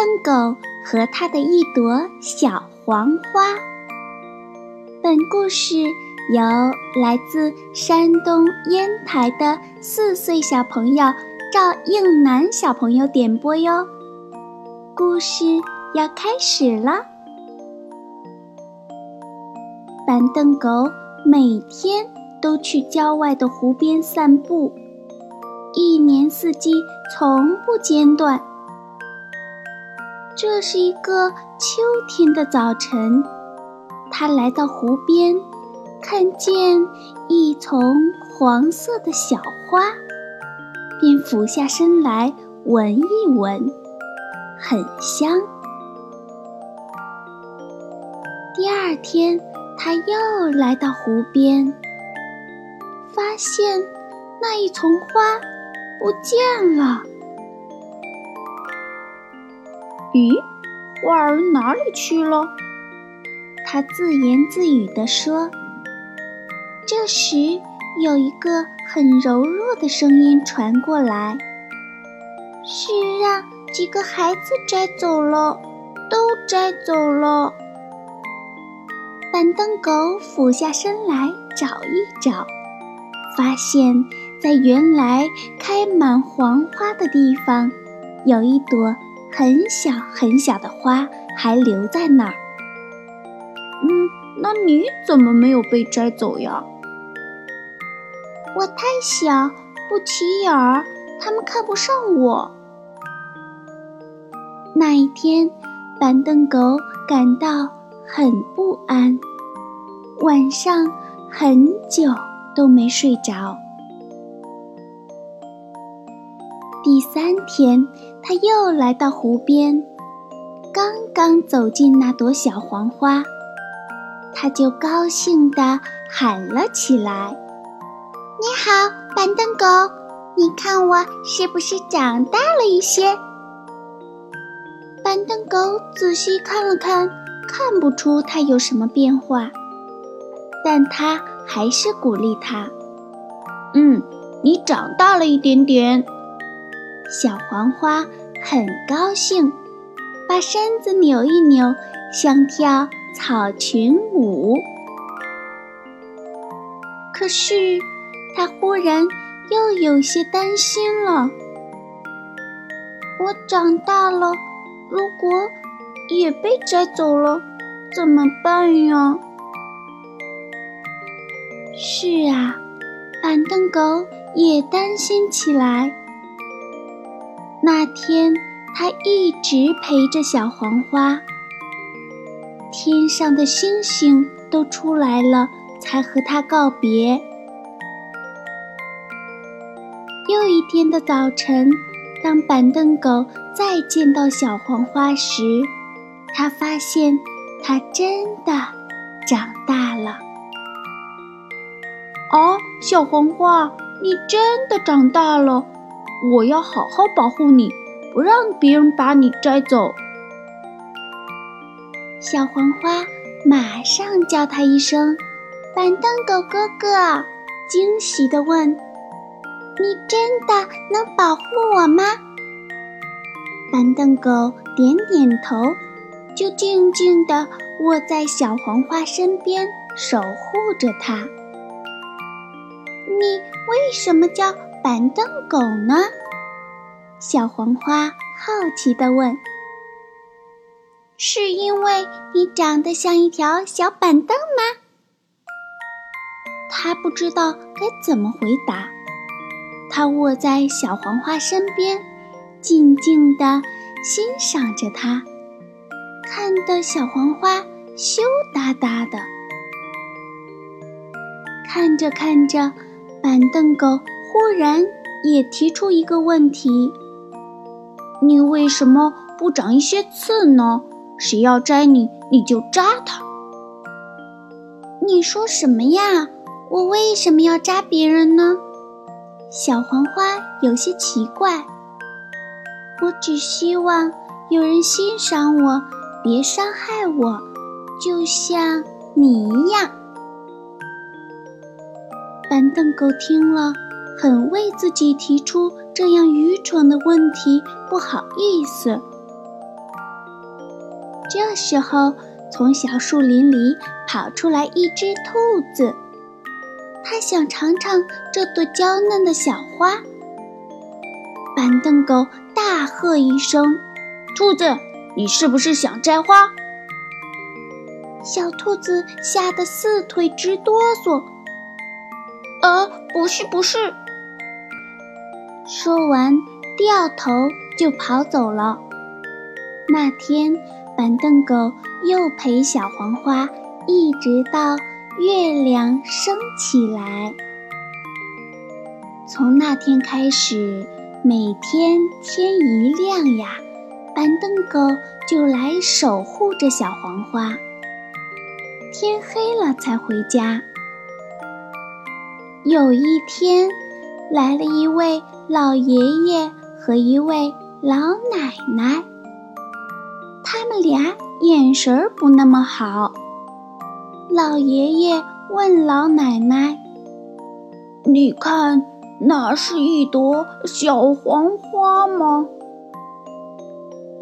板凳狗和它的一朵小黄花。本故事由来自山东烟台的四岁小朋友赵应楠小朋友点播哟。故事要开始了。板凳狗每天都去郊外的湖边散步，一年四季从不间断。这是一个秋天的早晨，他来到湖边，看见一丛黄色的小花，便俯下身来闻一闻，很香。第二天，他又来到湖边，发现那一丛花不见了。咦，花儿哪里去了？他自言自语地说。这时，有一个很柔弱的声音传过来：“是让几个孩子摘走了，都摘走了。”板凳狗俯下身来找一找，发现，在原来开满黄花的地方，有一朵。很小很小的花还留在那儿。嗯，那你怎么没有被摘走呀？我太小，不起眼儿，他们看不上我。那一天，板凳狗感到很不安，晚上很久都没睡着。第三天，他又来到湖边，刚刚走进那朵小黄花，他就高兴地喊了起来：“你好，板凳狗，你看我是不是长大了一些？”板凳狗仔细看了看，看不出它有什么变化，但他还是鼓励他：“嗯，你长大了一点点。”小黄花很高兴，把身子扭一扭，像跳草裙舞。可是，它忽然又有些担心了。我长大了，如果也被摘走了，怎么办呀？是啊，板凳狗也担心起来。那天，他一直陪着小黄花。天上的星星都出来了，才和他告别。又一天的早晨，当板凳狗再见到小黄花时，他发现它真的长大了。哦，小黄花，你真的长大了。我要好好保护你，不让别人把你摘走。小黄花马上叫他一声“板凳狗哥哥”，惊喜地问：“你真的能保护我吗？”板凳狗点点头，就静静地卧在小黄花身边，守护着它。你为什么叫？板凳狗呢？小黄花好奇地问：“是因为你长得像一条小板凳吗？”他不知道该怎么回答。他卧在小黄花身边，静静地欣赏着它，看得小黄花羞答答的。看着看着，板凳狗忽然也提出一个问题：“你为什么不长一些刺呢？谁要摘你，你就扎他。”你说什么呀？我为什么要扎别人呢？小黄花有些奇怪。我只希望有人欣赏我，别伤害我，就像你一样。板凳狗听了，很为自己提出这样愚蠢的问题不好意思。这时候，从小树林里跑出来一只兔子。它想尝尝这朵娇嫩的小花。板凳狗大喝一声：“兔子，你是不是想摘花？”小兔子吓得四腿直哆嗦。“呃，不是，不是。”说完，掉头就跑走了。那天，板凳狗又陪小黄花一直到。月亮升起来。从那天开始，每天天一亮呀，板凳狗就来守护着小黄花。天黑了才回家。有一天，来了一位老爷爷和一位老奶奶，他们俩眼神不那么好。老爷爷问老奶奶：“你看，那是一朵小黄花吗？”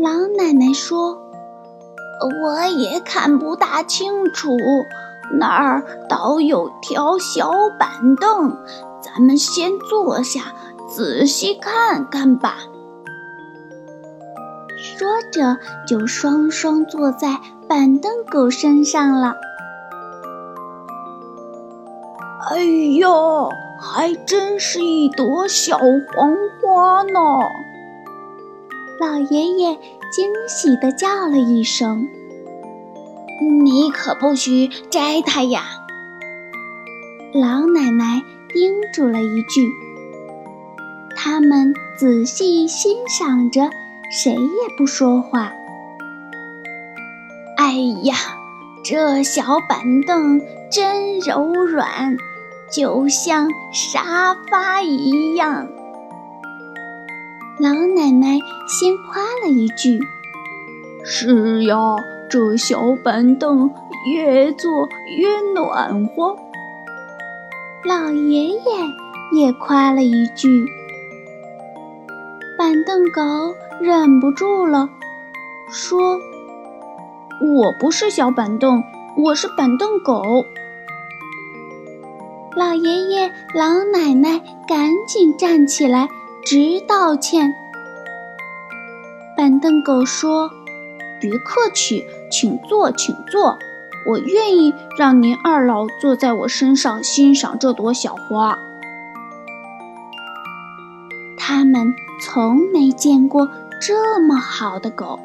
老奶奶说：“我也看不大清楚，那儿倒有条小板凳，咱们先坐下，仔细看看吧。”说着，就双双坐在板凳狗身上了。哎呀，还真是一朵小黄花呢！老爷爷惊喜地叫了一声：“你可不许摘它呀！”老奶奶叮嘱了一句。他们仔细欣赏着，谁也不说话。哎呀，这小板凳真柔软！就像沙发一样，老奶奶先夸了一句：“是呀，这小板凳越坐越暖和。”老爷爷也夸了一句。板凳狗忍不住了，说：“我不是小板凳，我是板凳狗。”老爷爷、老奶奶赶紧站起来，直道歉。板凳狗说：“别客气，请坐，请坐。我愿意让您二老坐在我身上欣赏这朵小花。”他们从没见过这么好的狗，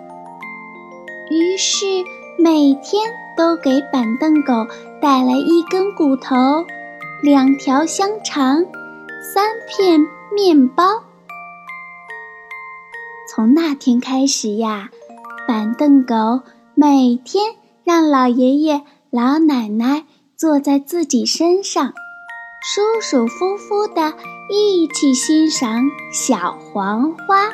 于是每天都给板凳狗带来一根骨头。两条香肠，三片面包。从那天开始呀，板凳狗每天让老爷爷、老奶奶坐在自己身上，舒舒服服的一起欣赏小黄花。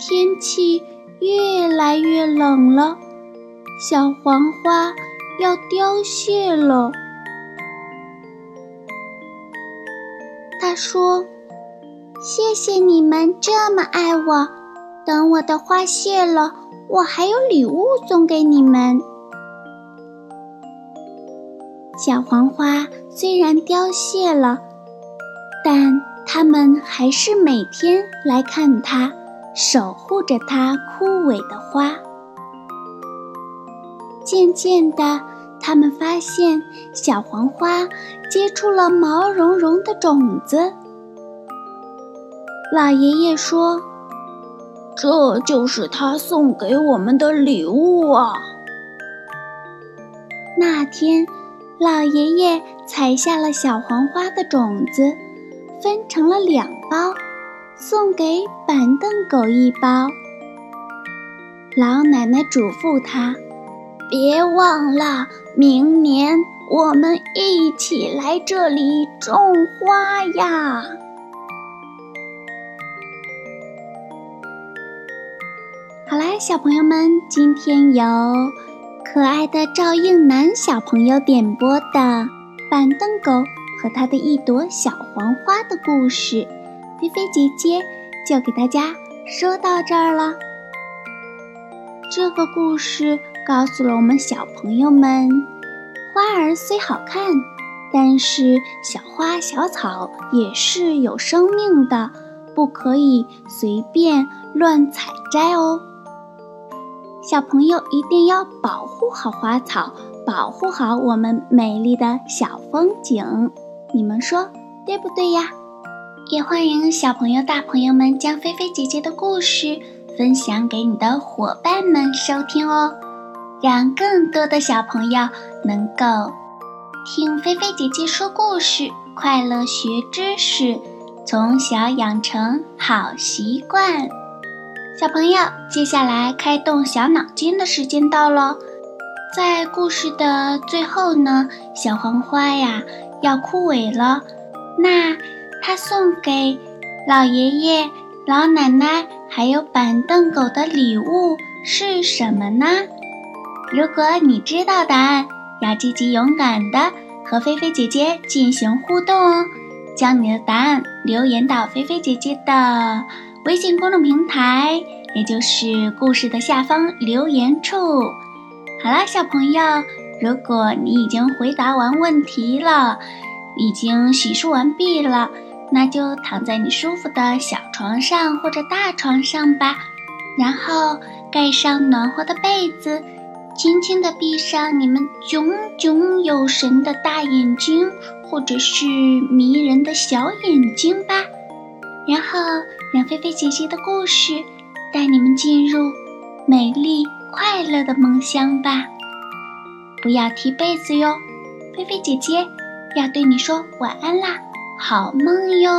天气越来越冷了，小黄花。要凋谢了，他说：“谢谢你们这么爱我，等我的花谢了，我还有礼物送给你们。”小黄花虽然凋谢了，但他们还是每天来看它，守护着它枯萎的花。渐渐的，他们发现小黄花结出了毛茸茸的种子。老爷爷说：“这就是他送给我们的礼物啊！”那天，老爷爷采下了小黄花的种子，分成了两包，送给板凳狗一包。老奶奶嘱咐他：“别忘了，明年我们一起来这里种花呀！”好啦，小朋友们，今天由可爱的赵应楠小朋友点播的《板凳狗和他的一朵小黄花》的故事，菲菲姐姐就给大家说到这儿了。这个故事告诉了我们小朋友们：花儿虽好看，但是小花小草也是有生命的，不可以随便乱采摘哦。小朋友一定要保护好花草，保护好我们美丽的小风景。你们说对不对呀？也欢迎小朋友、大朋友们将菲菲姐姐的故事分享给你的伙伴们收听哦，让更多的小朋友能够听菲菲姐姐说故事，快乐学知识，从小养成好习惯。小朋友，接下来开动小脑筋的时间到了。在故事的最后呢，小黄花呀要枯萎了，那它送给老爷爷、老奶奶还有板凳狗的礼物是什么呢？如果你知道答案，要积极勇敢的和菲菲姐姐进行互动哦，将你的答案留言到菲菲姐姐的。微信公众平台，也就是故事的下方留言处。好啦，小朋友，如果你已经回答完问题了，已经洗漱完毕了，那就躺在你舒服的小床上或者大床上吧，然后盖上暖和的被子，轻轻地闭上你们炯炯有神的大眼睛，或者是迷人的小眼睛吧，然后。让菲菲姐姐的故事带你们进入美丽快乐的梦乡吧！不要踢被子哟，菲菲姐姐要对你说晚安啦，好梦哟。